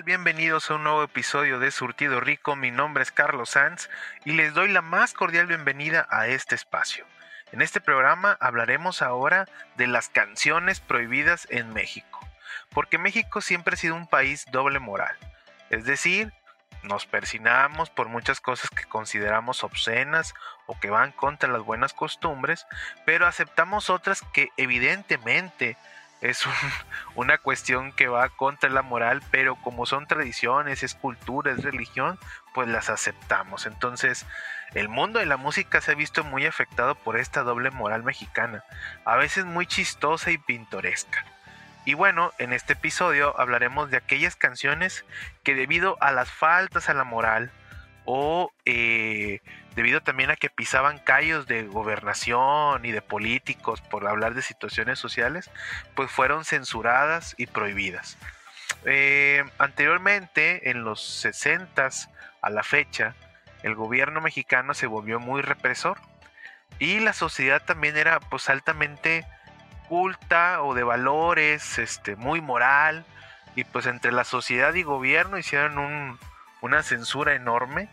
Bienvenidos a un nuevo episodio de Surtido Rico. Mi nombre es Carlos Sanz y les doy la más cordial bienvenida a este espacio. En este programa hablaremos ahora de las canciones prohibidas en México, porque México siempre ha sido un país doble moral, es decir, nos persinamos por muchas cosas que consideramos obscenas o que van contra las buenas costumbres, pero aceptamos otras que evidentemente es una cuestión que va contra la moral, pero como son tradiciones, es cultura, es religión, pues las aceptamos. Entonces, el mundo de la música se ha visto muy afectado por esta doble moral mexicana, a veces muy chistosa y pintoresca. Y bueno, en este episodio hablaremos de aquellas canciones que debido a las faltas a la moral o eh, debido también a que pisaban callos de gobernación y de políticos por hablar de situaciones sociales, pues fueron censuradas y prohibidas. Eh, anteriormente, en los 60 a la fecha, el gobierno mexicano se volvió muy represor y la sociedad también era pues altamente culta o de valores, este, muy moral y pues entre la sociedad y gobierno hicieron una censura enorme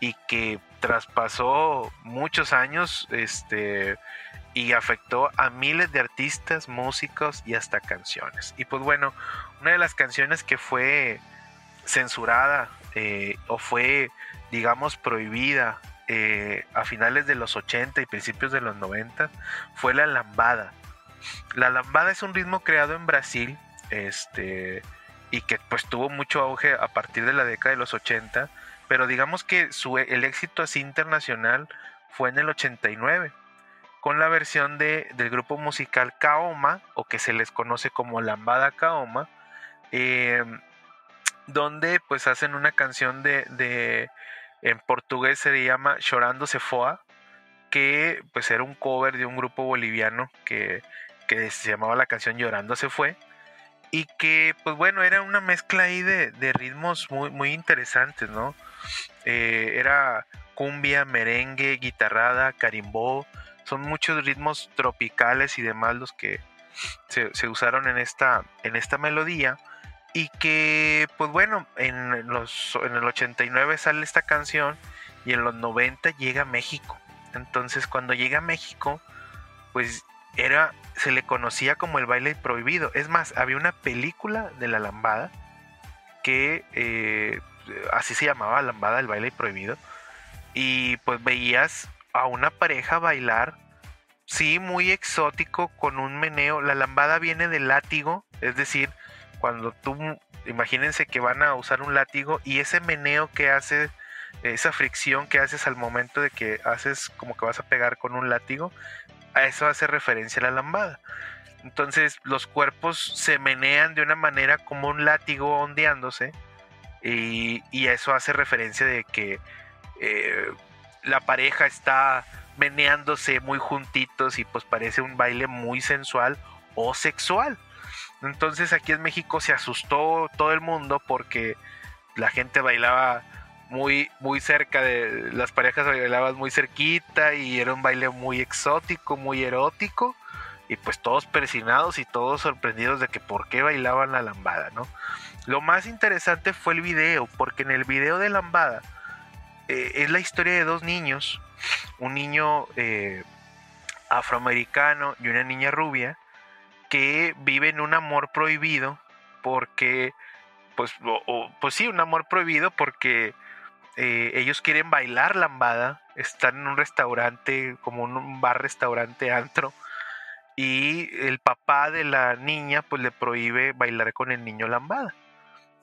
y que traspasó muchos años este, y afectó a miles de artistas, músicos y hasta canciones. Y pues bueno, una de las canciones que fue censurada eh, o fue, digamos, prohibida eh, a finales de los 80 y principios de los 90 fue la lambada. La lambada es un ritmo creado en Brasil este, y que pues tuvo mucho auge a partir de la década de los 80 pero digamos que su, el éxito así internacional fue en el 89 con la versión de, del grupo musical Kaoma o que se les conoce como Lambada Kaoma em, donde pues hacen una canción de, de, en portugués se llama Chorando se foa que pues era un cover de un grupo boliviano que, que se llamaba la canción Llorando se fue y que pues bueno era una mezcla ahí de, de ritmos muy, muy interesantes no eh, era cumbia, merengue, guitarrada, carimbó. Son muchos ritmos tropicales y demás los que se, usaron en esta, en esta melodía. Y que, pues bueno, en, los, en el 89 sale esta canción y en los 90 llega a México. Entonces, cuando llega a México, pues era, se le conocía como el baile prohibido. Es más, había una película de la lambada que eh, así se llamaba lambada, el baile prohibido. Y pues veías a una pareja bailar, sí, muy exótico, con un meneo. La lambada viene del látigo, es decir, cuando tú, imagínense que van a usar un látigo y ese meneo que hace, esa fricción que haces al momento de que haces como que vas a pegar con un látigo, a eso hace referencia la lambada. Entonces los cuerpos se menean de una manera como un látigo ondeándose y, eso hace referencia de que eh, la pareja está meneándose muy juntitos y pues parece un baile muy sensual o sexual. Entonces aquí en México se asustó todo el mundo porque la gente bailaba muy, muy cerca de las parejas bailaban muy cerquita y era un baile muy exótico, muy erótico y pues todos persinados y todos sorprendidos de que por qué bailaban la lambada, ¿no? Lo más interesante fue el video, porque en el video de Lambada eh, es la historia de dos niños, un niño eh, afroamericano y una niña rubia, que viven un amor prohibido porque, pues, pues sí, un amor prohibido porque eh, ellos quieren bailar lambada, están en un restaurante, como un bar restaurante antro, y el papá de la niña pues le prohíbe bailar con el niño lambada.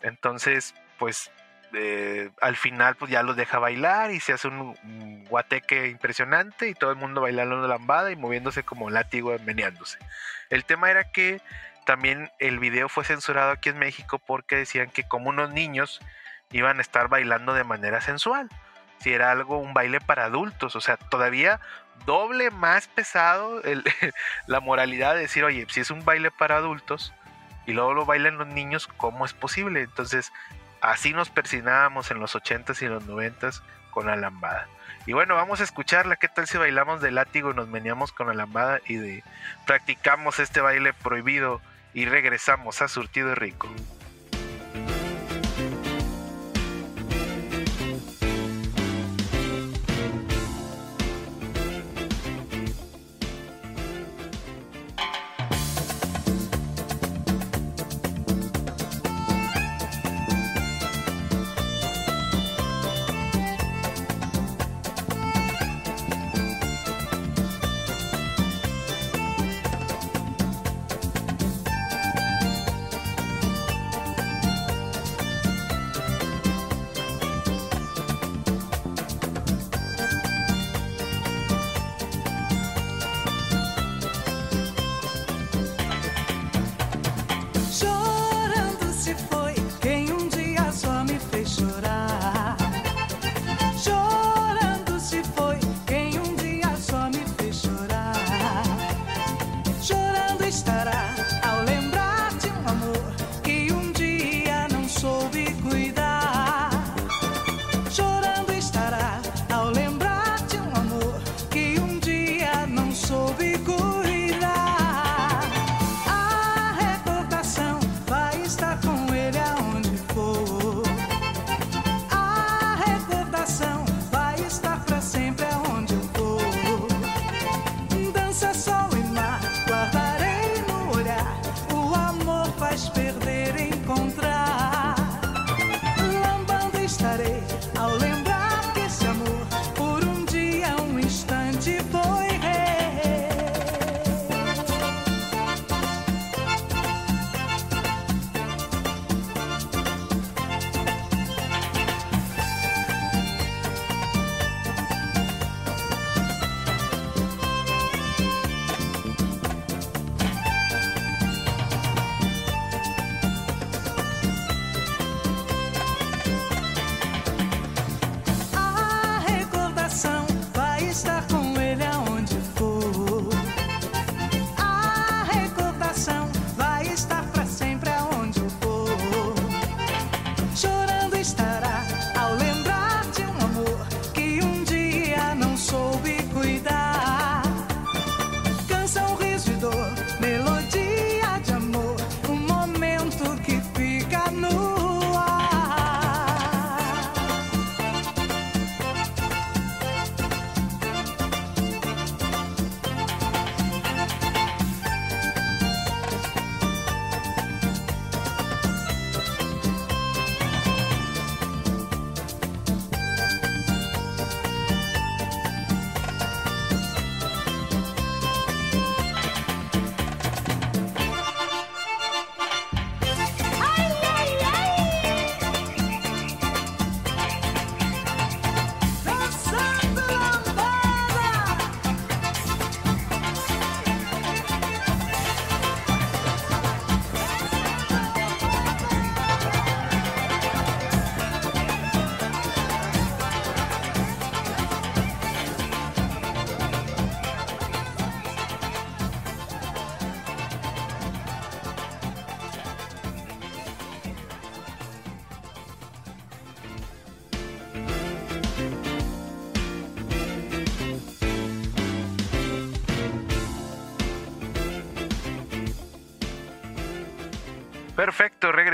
Entonces, pues eh, al final pues ya los deja bailar y se hace un, guateque impresionante y todo el mundo bailando la lambada y moviéndose como látigo meneándose. El tema era que también el video fue censurado aquí en México porque decían que como unos niños iban a estar bailando de manera sensual. si era algo, un baile para adultos, o sea, todavía doble más pesado la moralidad de decir, oye, si es un baile para adultos y luego lo bailan los niños, ¿cómo es posible? Entonces, así nos persinábamos en los 80s y los 90s con la lambada. Y bueno, vamos a escucharla. ¿Qué tal si bailamos de látigo y nos meneamos con la lambada y de practicamos este baile prohibido y regresamos a Surtido Rico?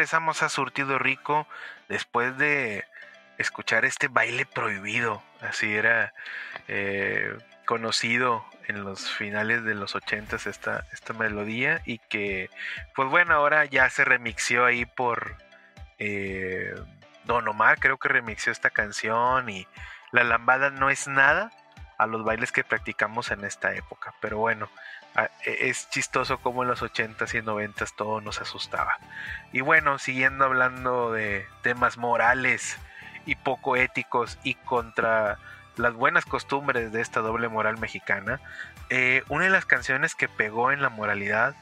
Regresamos a Surtido Rico después de escuchar este baile prohibido. Así era eh, conocido en los finales de los ochentas esta, esta melodía y que, pues bueno, ahora ya se remixió ahí por eh, Don Omar, creo que remixió esta canción y la lambada no es nada a los bailes que practicamos en esta época. Pero bueno, es chistoso como en los 80s y 90s todo nos asustaba. Y bueno, siguiendo hablando de temas morales y poco éticos y contra las buenas costumbres de esta doble moral mexicana, eh, una de las canciones que pegó en la moralidad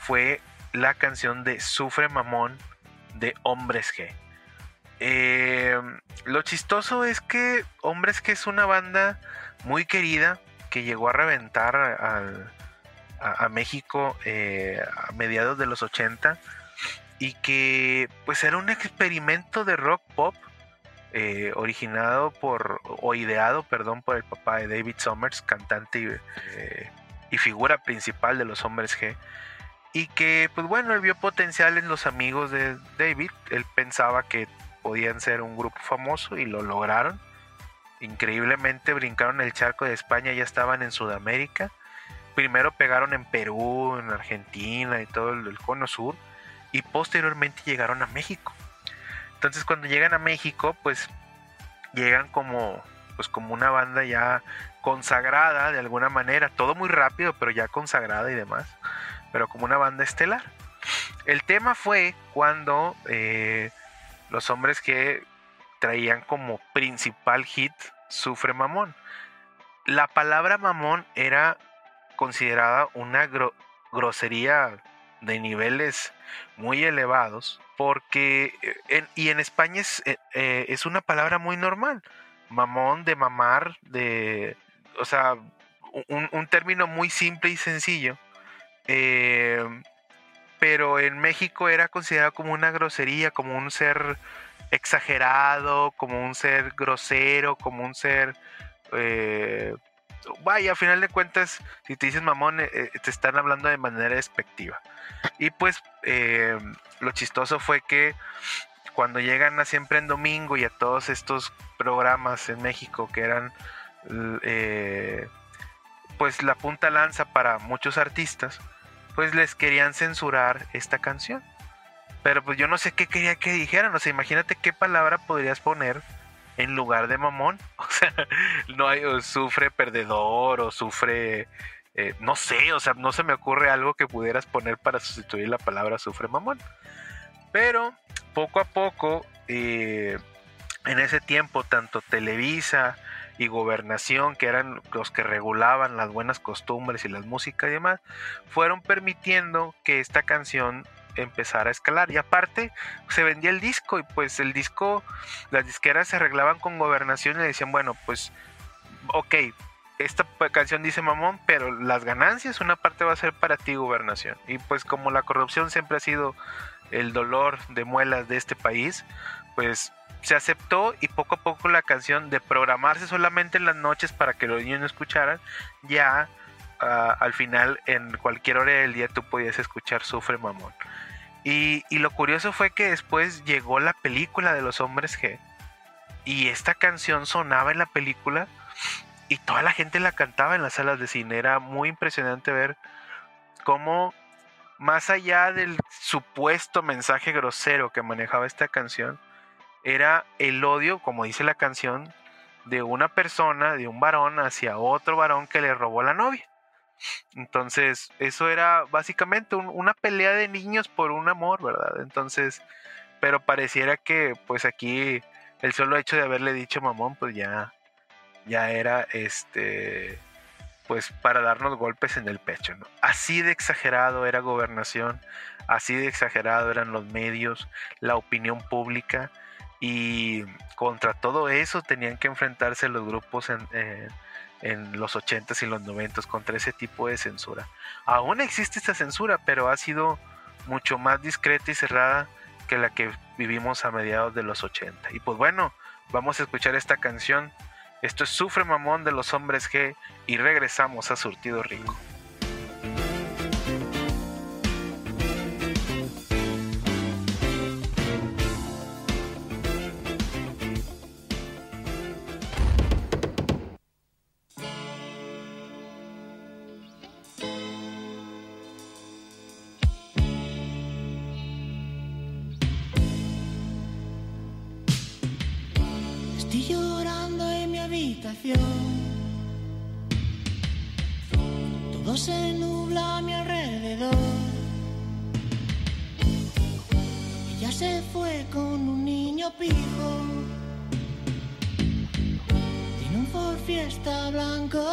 fue la canción de Sufre Mamón de Hombres G. Eh, lo chistoso es que Hombres que es una banda muy querida que llegó a reventar a, México eh, a mediados de los 80 y que pues era un experimento de rock pop eh, originado por o ideado perdón por el papá de David Summers cantante y figura principal de los hombres G y que pues bueno él vio potencial en los amigos de David él pensaba que podían ser un grupo famoso y lo lograron. Increíblemente brincaron el charco de España, ya estaban en Sudamérica. Primero pegaron en Perú, en Argentina y todo el, cono sur y posteriormente llegaron a México. Entonces cuando llegan a México, pues llegan como pues como una banda ya consagrada de alguna manera, todo muy rápido, pero ya consagrada y demás, pero como una banda estelar. El tema fue cuando eh, los hombres que traían como principal hit Sufre Mamón. La palabra mamón era considerada una grosería de niveles muy elevados porque eh, y en España es, eh, eh, es, una palabra muy normal mamón de mamar de o sea un, término muy simple y sencillo pero en México era considerado como una grosería, como un ser exagerado, como un ser grosero, como un ser... Eh, vaya, a final de cuentas, si te dices mamón, eh, eh, te están hablando de manera despectiva. Y pues lo chistoso fue que cuando llegan a Siempre en Domingo y a todos estos programas en México que eran pues la punta lanza para muchos artistas, pues les querían censurar esta canción. Pero pues yo no sé qué quería que dijeran. O sea, imagínate qué palabra podrías poner en lugar de mamón. O sea, no hay, sufre perdedor o sufre, eh, no sé, o sea, no se me ocurre algo que pudieras poner para sustituir la palabra sufre mamón. Pero poco a poco, eh, en ese tiempo, tanto Televisa, y gobernación, que eran los que regulaban las buenas costumbres y las músicas y demás, fueron permitiendo que esta canción empezara a escalar. Y aparte, se vendía el disco y pues el disco, las disqueras se arreglaban con gobernación y decían, bueno, pues, ok, esta canción dice mamón, pero las ganancias, una parte va a ser para ti, gobernación. Y pues como la corrupción siempre ha sido el dolor de muelas de este país, pues se aceptó y poco a poco la canción de programarse solamente en las noches para que los niños no escucharan, ya ah, al final en cualquier hora del día tú podías escuchar Sufre Mamón. Y, y, lo curioso fue que después llegó la película de los hombres G y esta canción sonaba en la película y toda la gente la cantaba en las salas de cine. Era muy impresionante ver cómo más allá del supuesto mensaje grosero que manejaba esta canción, era el odio, como dice la canción, de una persona, de un varón hacia otro varón que le robó la novia. Entonces, eso era básicamente una pelea de niños por un amor, ¿verdad? Entonces, pero pareciera que pues aquí el solo hecho de haberle dicho mamón, pues ya, ya era este, pues para darnos golpes en el pecho, ¿no? Así de exagerado era gobernación, así de exagerado eran los medios, la opinión pública y contra todo eso tenían que enfrentarse los grupos en, los 80s y los 90s contra ese tipo de censura. Aún existe esta censura, pero ha sido mucho más discreta y cerrada que la que vivimos a mediados de los 80. Y pues bueno, vamos a escuchar esta canción. Esto es Sufre Mamón de los Hombres G y regresamos a Surtido Rico. Estoy llorando en mi habitación. Todo se nubla a mi alrededor. Ella se fue con un niño pijo. Tiene un Ford Fiesta blanco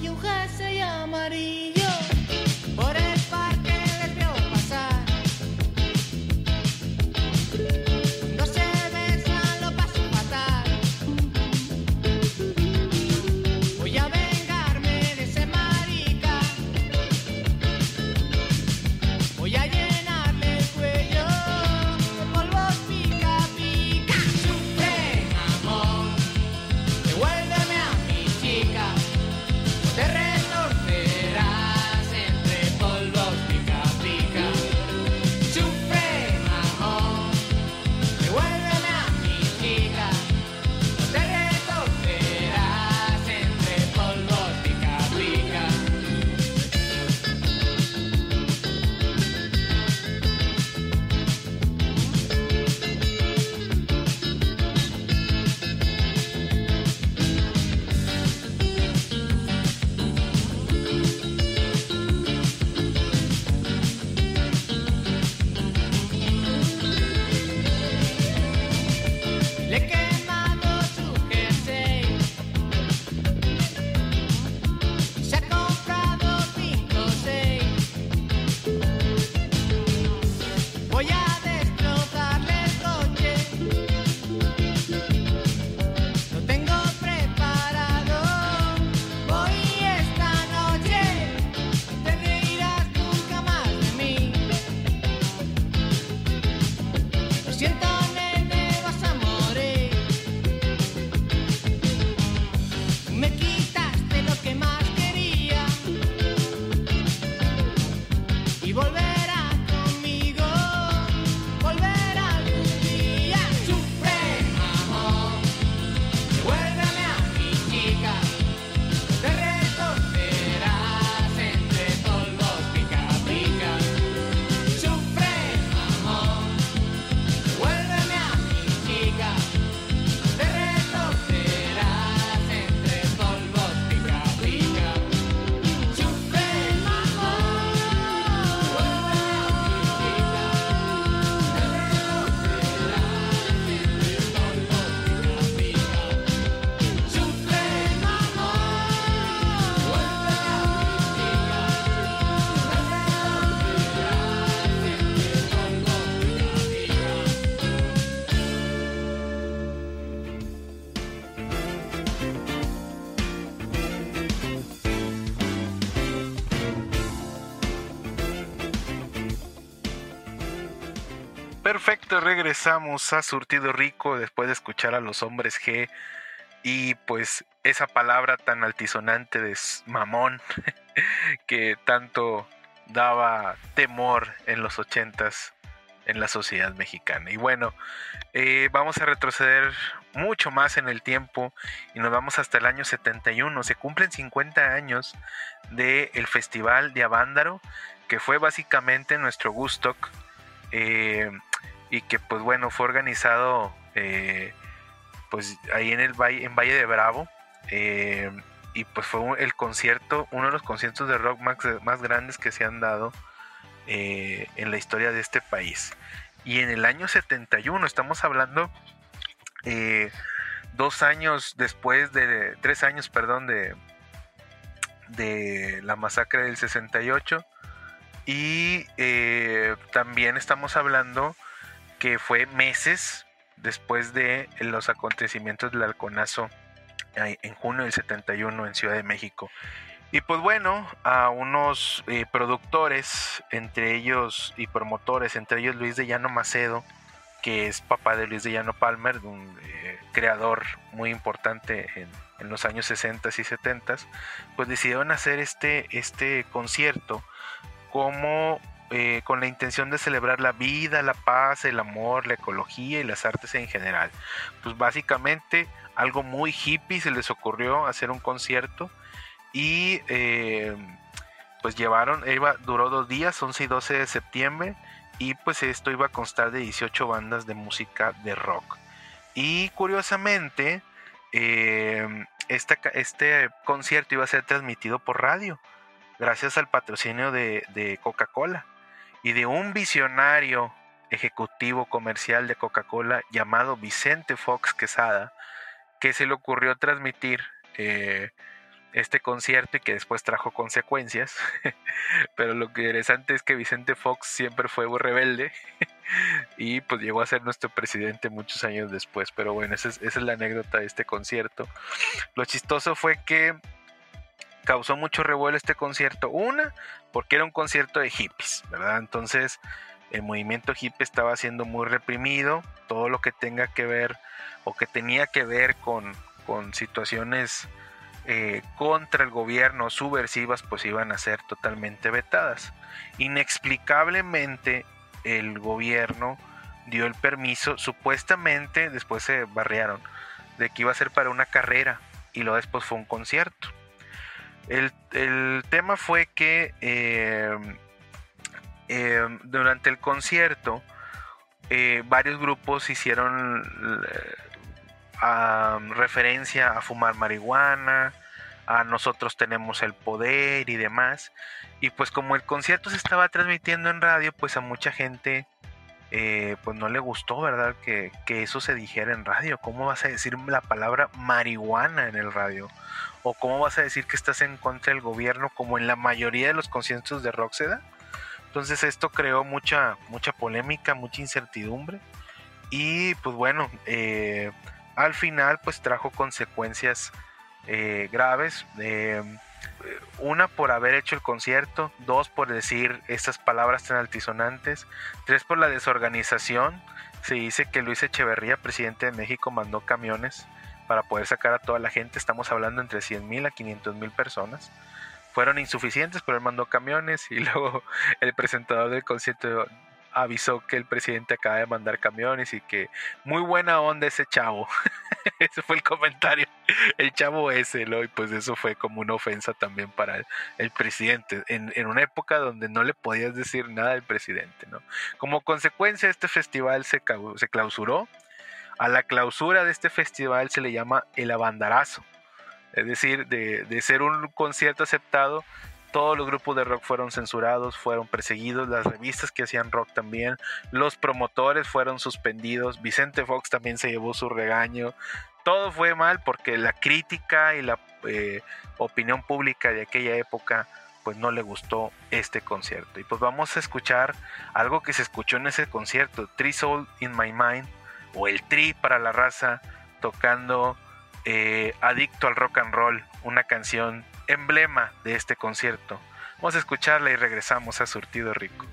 y un jersey amarillo. Regresamos a Surtido Rico después de escuchar a los hombres G y pues esa palabra tan altisonante de mamón que tanto daba temor en los ochentas en la sociedad mexicana. Y bueno, eh, vamos a retroceder mucho más en el tiempo y nos vamos hasta el año 71. Se cumplen 50 años del Festival de Avándaro, que fue básicamente nuestro Gustock. Eh, y que pues bueno, fue organizado eh, pues ahí en el Valle, en Valle de Bravo. Eh, y pues fue el concierto, uno de los conciertos de rock más, grandes que se han dado eh, en la historia de este país. Y en el año 71, estamos hablando dos años después de, tres años, perdón, de, de la masacre del 68. Y también estamos hablando que fue meses después de los acontecimientos del halconazo en junio del 71 en Ciudad de México. Y pues bueno, a unos eh, productores, entre ellos y promotores, entre ellos Luis de Llano Macedo, que es papá de Luis de Llano Palmer, un eh, creador muy importante en, en, los años 60 y 70, pues decidieron hacer este, este concierto como eh, con la intención de celebrar la vida, la paz, el amor, la ecología y las artes en general. Pues básicamente algo muy hippie se les ocurrió hacer un concierto y eh, pues llevaron, duró dos días, 11 y 12 de septiembre y pues esto iba a constar de 18 bandas de música de rock. Y curiosamente, eh, este concierto iba a ser transmitido por radio, gracias al patrocinio de Coca-Cola y de un visionario ejecutivo comercial de Coca-Cola llamado Vicente Fox Quesada, que se le ocurrió transmitir eh, este concierto y que después trajo consecuencias. Pero lo interesante es que Vicente Fox siempre fue rebelde y pues llegó a ser nuestro presidente muchos años después. Pero bueno, esa es la anécdota de este concierto. Lo chistoso fue que causó mucho revuelo este concierto. Una, porque era un concierto de hippies, ¿verdad? Entonces el movimiento hippie estaba siendo muy reprimido, todo lo que tenga que ver o que tenía que ver con, con situaciones eh, contra el gobierno subversivas, pues iban a ser totalmente vetadas. Inexplicablemente el gobierno dio el permiso, supuestamente después se barrearon, de que iba a ser para una carrera y luego después fue un concierto. El, tema fue que em, em, durante el concierto eh, varios grupos hicieron eh, referencia a fumar marihuana, a nosotros tenemos el poder y demás. Y pues como el concierto se estaba transmitiendo en radio, pues a mucha gente eh, pues no le gustó, ¿verdad? Que, que, eso se dijera en radio. ¿Cómo vas a decir la palabra marihuana en el radio? ¿O cómo vas a decir que estás en contra del gobierno como en la mayoría de los conciertos de rock? Entonces esto creó mucha, mucha polémica, mucha incertidumbre y pues bueno, eh, al final pues trajo consecuencias eh, graves. Eh, una por haber hecho el concierto, dos por decir estas palabras tan altisonantes, tres por la desorganización. Se dice que Luis Echeverría, presidente de México, mandó camiones para poder sacar a toda la gente. Estamos hablando entre 100 mil a 500 mil personas. Fueron insuficientes, pero él mandó camiones y luego el presentador del concierto avisó que el presidente acaba de mandar camiones y que muy buena onda ese chavo. ese fue el comentario. El chavo ese, ¿no? y pues eso fue como una ofensa también para el, presidente, en, en, una época donde no le podías decir nada al presidente, ¿no? Como consecuencia, este festival se, se clausuró a la clausura de este festival se le llama el abandarazo. Es decir, de, ser un concierto aceptado, todos los grupos de rock fueron censurados, fueron perseguidos, las revistas que hacían rock también, los promotores fueron suspendidos, Vicente Fox también se llevó su regaño, todo fue mal porque la crítica y la eh, opinión pública de aquella época pues no le gustó este concierto. Y pues vamos a escuchar algo que se escuchó en ese concierto, Three Soul in My Mind, o el Tri para la raza tocando eh, Adicto al Rock and Roll, una canción emblema de este concierto. Vamos a escucharla y regresamos a Surtido Rico.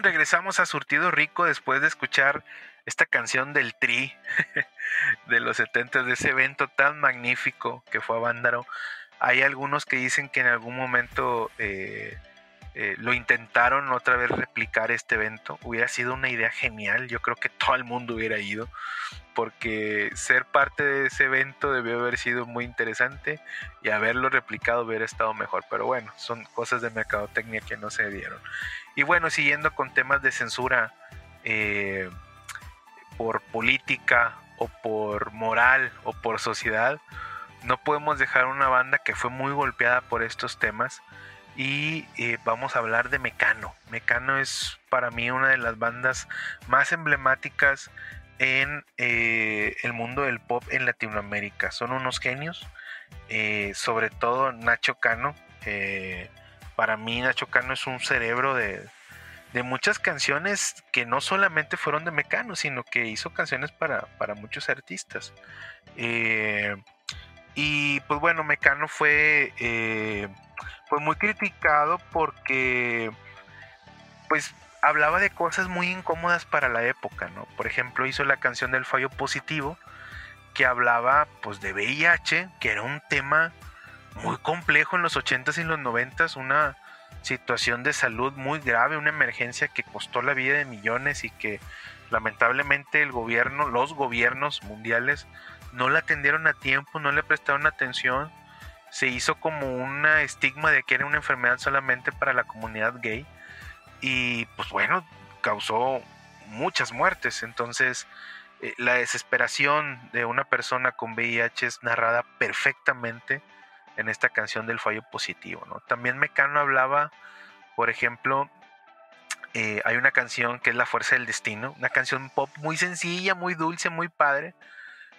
regresamos a Surtido Rico después de escuchar esta canción del Tri de los 70 de ese evento tan magnífico que fue a Vándaro. Hay algunos que dicen que en algún momento eh, eh, lo intentaron otra vez replicar este evento. Hubiera sido una idea genial. Yo creo que todo el mundo hubiera ido. Porque ser parte de ese evento debió haber sido muy interesante. Y haberlo replicado hubiera estado mejor. Pero bueno, son cosas de mercadotecnia que no se dieron. Y bueno, siguiendo con temas de censura eh, por política o por moral o por sociedad, no podemos dejar una banda que fue muy golpeada por estos temas. Y eh, vamos a hablar de Mecano. Mecano es para mí una de las bandas más emblemáticas en eh, el mundo del pop en Latinoamérica. Son unos genios, eh, sobre todo Nacho Cano, eh, para mí Nacho Cano es un cerebro de, de, muchas canciones que no solamente fueron de Mecano, sino que hizo canciones para, para muchos artistas. y pues bueno, Mecano fue fue muy criticado porque pues hablaba de cosas muy incómodas para la época, ¿no? Por ejemplo, hizo la canción del fallo positivo que hablaba pues de VIH, que era un tema muy complejo en los 80s y los 90s, una situación de salud muy grave, una emergencia que costó la vida de millones y que lamentablemente el gobierno, los gobiernos mundiales no la atendieron a tiempo, no le prestaron atención se hizo como una estigma de que era una enfermedad solamente para la comunidad gay y pues bueno, causó muchas muertes. Entonces, eh, la desesperación de una persona con VIH es narrada perfectamente en esta canción del fallo positivo. ¿no? También Mecano hablaba, por ejemplo, eh, hay una canción que es La Fuerza del Destino, una canción pop muy sencilla, muy dulce, muy padre,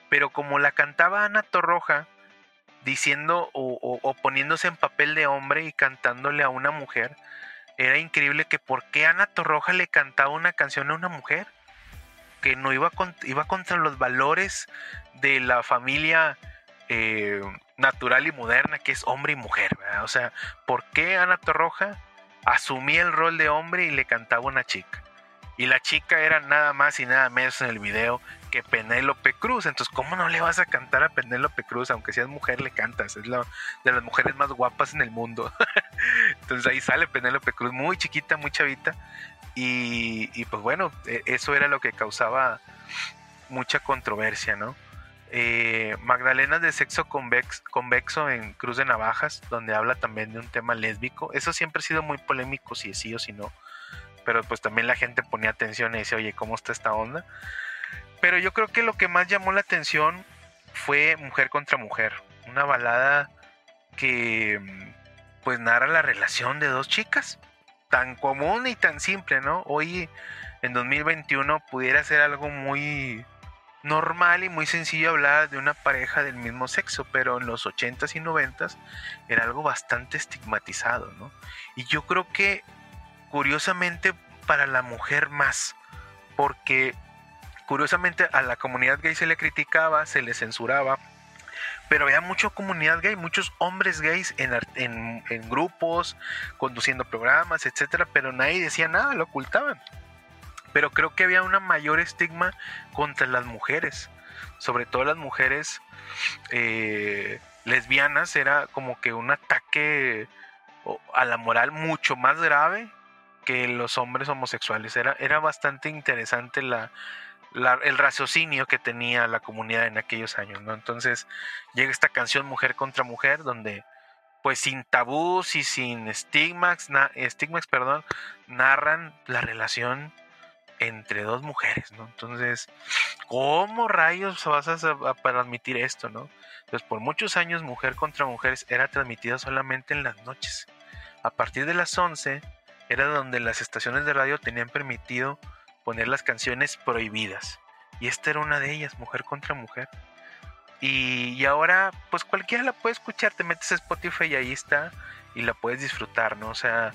pero como la cantaba Ana Torroja, diciendo o, poniéndose en papel de hombre y cantándole a una mujer. Era increíble que por qué Ana Torroja le cantaba una canción a una mujer que no iba, iba contra los valores de la familia eh, natural y moderna que es hombre y mujer. O sea, ¿por qué Ana Torroja asumía el rol de hombre y le cantaba una chica? Y la chica era nada más y nada menos en el video que Penélope Cruz. Entonces, ¿cómo no le vas a cantar a Penélope Cruz? Aunque seas mujer, le cantas. Es la de las mujeres más guapas en el mundo. Entonces ahí sale Penélope Cruz, muy chiquita, muy chavita. Y, pues bueno, e, eso era lo que causaba mucha controversia, ¿no? Eh, Magdalena de sexo convexo en Cruz de Navajas, donde habla también de un tema lésbico. Eso siempre ha sido muy polémico, si es sí o si no. Pero pues también la gente ponía atención y decía, oye, ¿cómo está esta onda? Pero yo creo que lo que más llamó la atención fue Mujer contra Mujer, una balada que pues narra la relación de dos chicas, tan común y tan simple, ¿no? Hoy en 2021 pudiera ser algo muy normal y muy sencillo hablar de una pareja del mismo sexo, pero en los 80s y 90s era algo bastante estigmatizado, ¿no? Y yo creo que curiosamente para la mujer más, porque Curiosamente a la comunidad gay se le criticaba, se le censuraba, pero había mucha comunidad gay, muchos hombres gays en, grupos, conduciendo programas, etcétera, pero nadie decía nada, lo ocultaban. Pero creo que había una mayor estigma contra las mujeres, sobre todo las mujeres eh, lesbianas, era como que un ataque a la moral mucho más grave que los hombres homosexuales. Era, era bastante interesante la, el raciocinio que tenía la comunidad en aquellos años, ¿no? Entonces llega esta canción Mujer contra Mujer, donde pues sin tabús y sin estigmas, estigmas, perdón, narran la relación entre dos mujeres, ¿no? Entonces, ¿cómo rayos vas a, a transmitir esto, no? Pues por muchos años Mujer contra Mujeres era transmitida solamente en las noches. A partir de las 11 era donde las estaciones de radio tenían permitido poner las canciones prohibidas. Y esta era una de ellas, Mujer contra Mujer. Y, ahora, pues cualquiera la puede escuchar, te metes a Spotify y ahí está, y la puedes disfrutar, ¿no? O sea,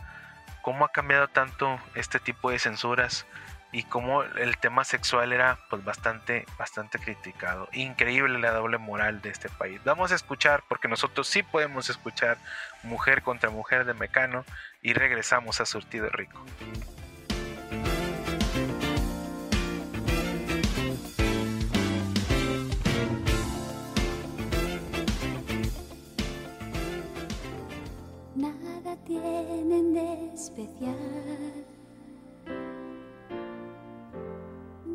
cómo ha cambiado tanto este tipo de censuras y cómo el tema sexual era pues bastante bastante criticado. Increíble la doble moral de este país. Vamos a escuchar porque nosotros sí podemos escuchar Mujer contra Mujer de Mecano y regresamos a Surtido Rico. tienen de especial.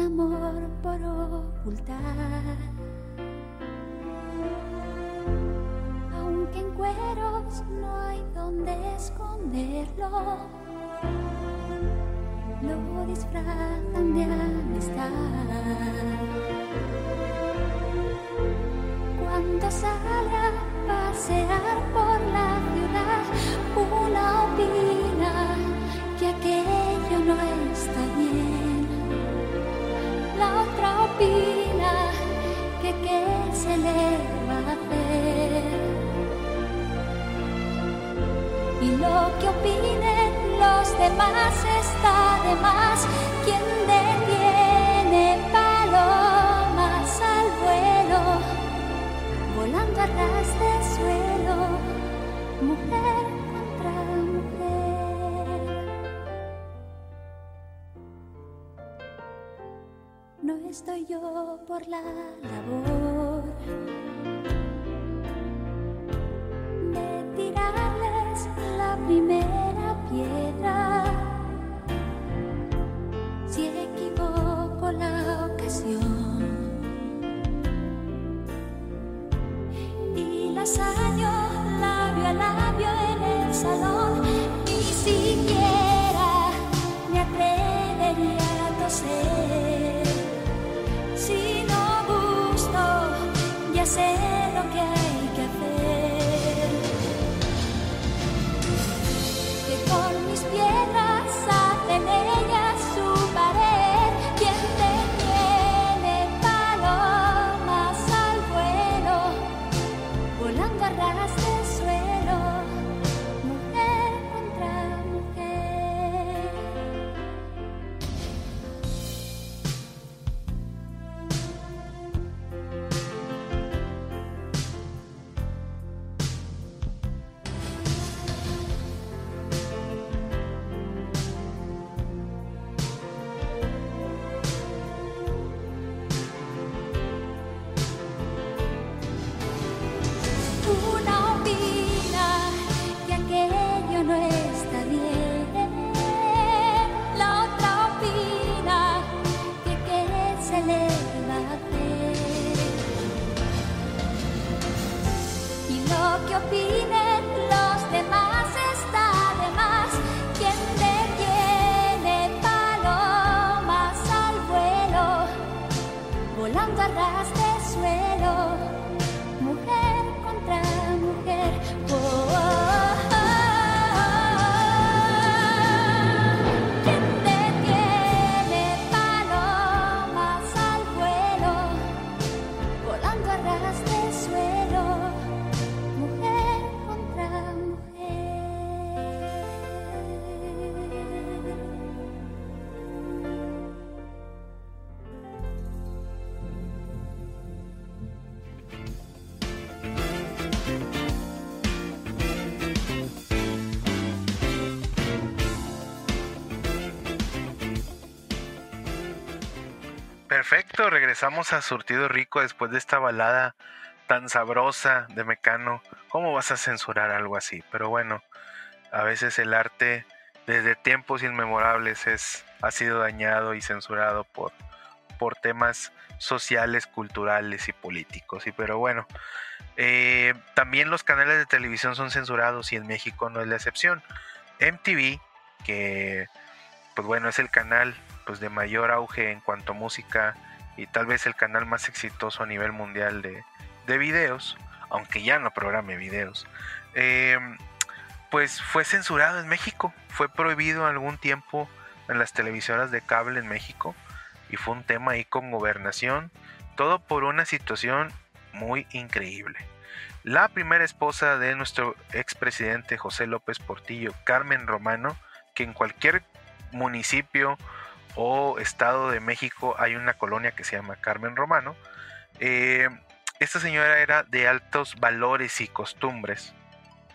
Amor por ocultar. Aunque en cueros no hay donde esconderlo, lo disfrazan de amistad. Cuando sale a pasear por la ciudad, una opina que aquello opina que qué se le va a hacer. Y lo que opinen los demás está de más. Quien detiene palomas al vuelo, volando a ras de suelo, por la labor de tirarles la primera regresamos a Surtido Rico después de esta balada tan sabrosa de Mecano. ¿Cómo vas a censurar algo así? Pero bueno, a veces el arte desde tiempos inmemorables es, ha sido dañado y censurado por, por temas sociales, culturales y políticos. Y pero bueno, eh, también los canales de televisión son censurados y en México no es la excepción. MTV, que pues bueno, es el canal pues de mayor auge en cuanto a música y tal vez el canal más exitoso a nivel mundial de, de videos, aunque ya no programe videos, eh, pues fue censurado en México, fue prohibido algún tiempo en las televisoras de cable en México y fue un tema ahí con gobernación, todo por una situación muy increíble. La primera esposa de nuestro expresidente José López Portillo, Carmen Romano, que en cualquier municipio o estado de México hay una colonia que se llama Carmen Romano. eh, esta señora era de altos valores y costumbres,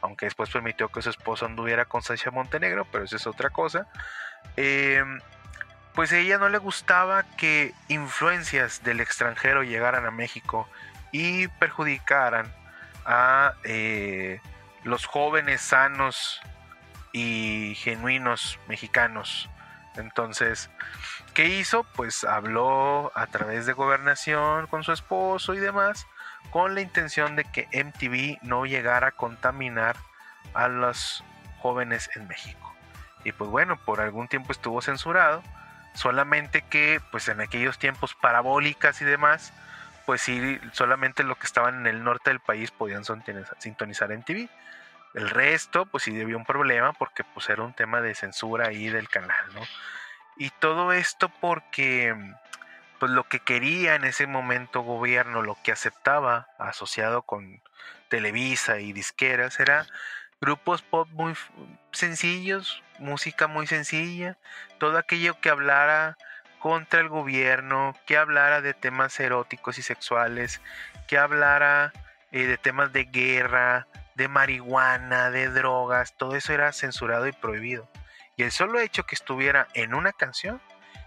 aunque después permitió que su esposo anduviera con Sasha Montenegro, pero eso es otra cosa. Em, pues a ella no le gustaba que influencias del extranjero llegaran a México y perjudicaran a eh, los jóvenes sanos y genuinos mexicanos. Entonces, ¿qué hizo? Pues habló a través de gobernación con su esposo y demás, con la intención de que MTV no llegara a contaminar a los jóvenes en México. Y pues bueno, por algún tiempo estuvo censurado, solamente que pues en aquellos tiempos parabólicas y demás, pues sí, solamente los que estaban en el norte del país podían sintonizar en TV. El resto, pues sí debió un problema porque pues era un tema de censura ahí del canal, ¿no? Y todo esto porque pues lo que quería en ese momento gobierno, lo que aceptaba asociado con Televisa y disqueras era grupos pop muy sencillos, música muy sencilla, todo aquello que hablara contra el gobierno, que hablara de temas eróticos y sexuales, que hablara eh, de temas de guerra, de marihuana, de drogas, todo eso era censurado y prohibido. Y el solo hecho que estuviera en una canción,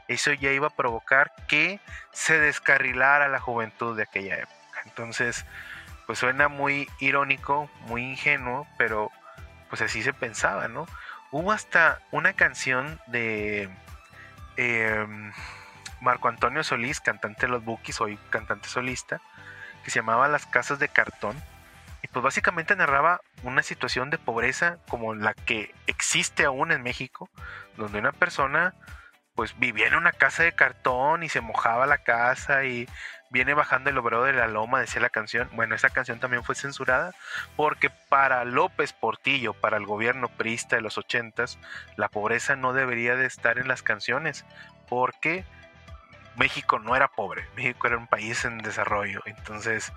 eso ya iba a provocar que se descarrilara la juventud de aquella época. Entonces, pues suena muy irónico, muy ingenuo, pero pues así se pensaba, ¿no? Hubo hasta una canción de Em, Marco Antonio Solís, cantante de los Bookies, hoy cantante solista, que se llamaba Las Casas de Cartón. Pues básicamente narraba una situación de pobreza como la que existe aún en México, donde una persona pues vivía en una casa de cartón y se mojaba la casa y viene bajando el obrero de la loma, decía la canción. Bueno, esa canción también fue censurada porque para López Portillo, para el gobierno priista de los ochentas, la pobreza no debería de estar en las canciones porque México no era pobre, México era un país en desarrollo. Entonces,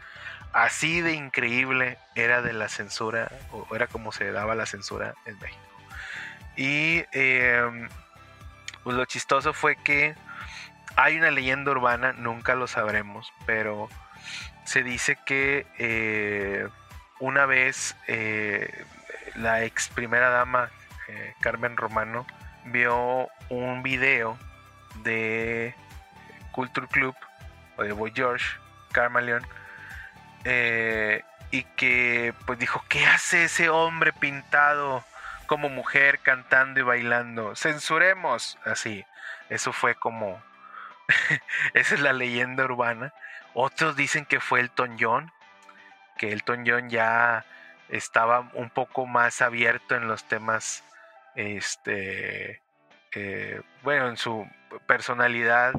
así de increíble era de la censura, o era como se daba la censura en México. Y em, pues lo chistoso fue que hay una leyenda urbana, nunca lo sabremos, pero se dice que eh, una vez eh, la ex primera dama eh, Carmen Romano vio un video de Culture Club o de Boy George Carmeleon y que pues dijo ¿qué hace ese hombre pintado como mujer cantando y bailando? censuremos así eso fue como Esa es la leyenda urbana. Otros dicen que fue Elton John, que Elton John ya estaba un poco más abierto en los temas, este, eh, bueno, en su personalidad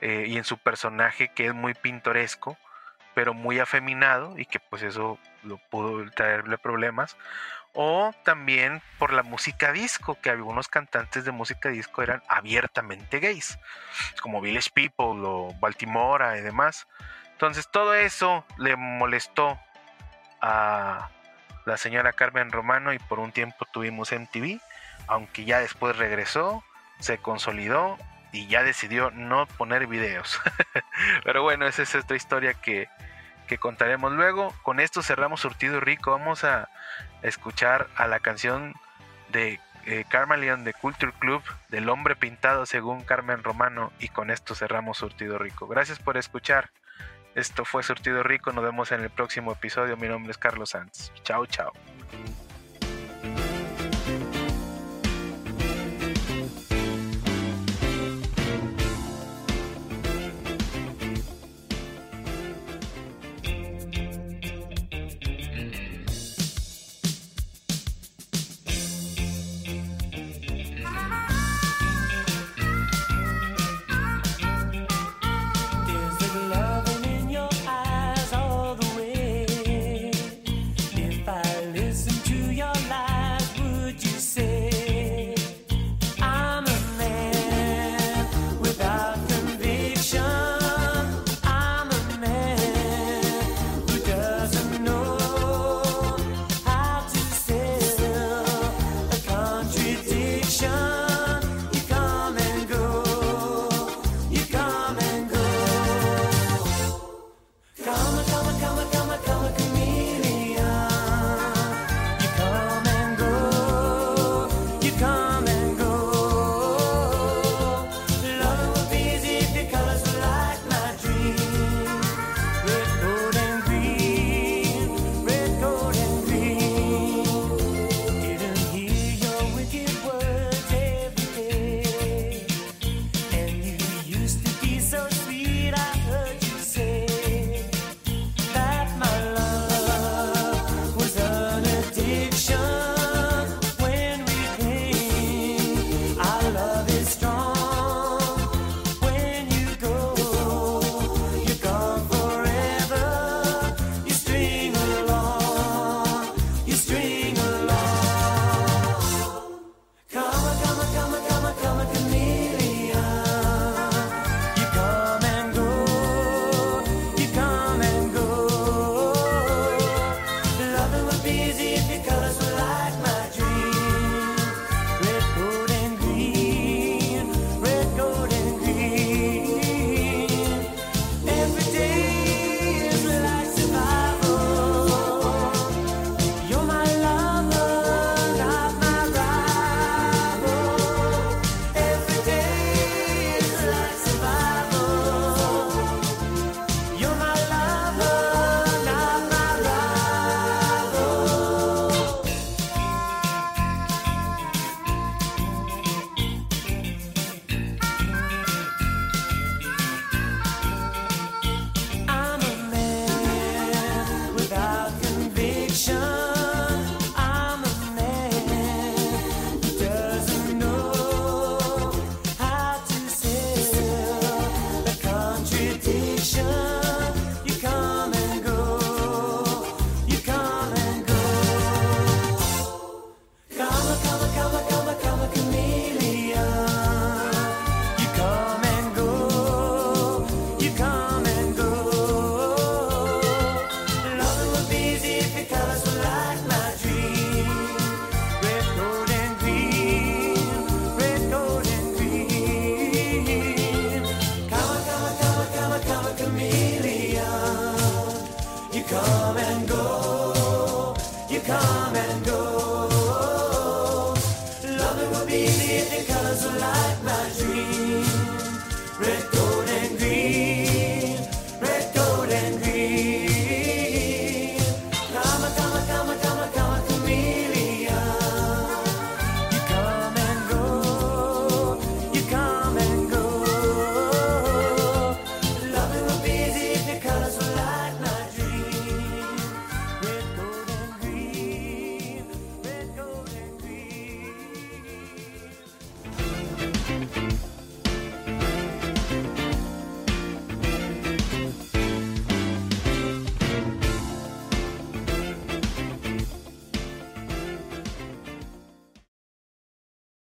eh, y en su personaje que es muy pintoresco, pero muy afeminado y que pues eso lo pudo traerle problemas o también por la música disco, que algunos cantantes de música disco eran abiertamente gays, como Village People o Baltimora y demás. Entonces todo eso le molestó a la señora Carmen Romano y por un tiempo tuvimos MTV, aunque ya después regresó, se consolidó y ya decidió no poner videos. Pero bueno, esa es otra historia que, que contaremos luego. Con esto cerramos Surtido Rico. Vamos a escuchar a la canción de eh, de Culture Club del hombre pintado según Carmen Romano y con esto cerramos Surtido Rico. Gracias por escuchar. Esto fue Surtido Rico. Nos vemos en el próximo episodio. Mi nombre es Carlos Sanz. Chao, chao.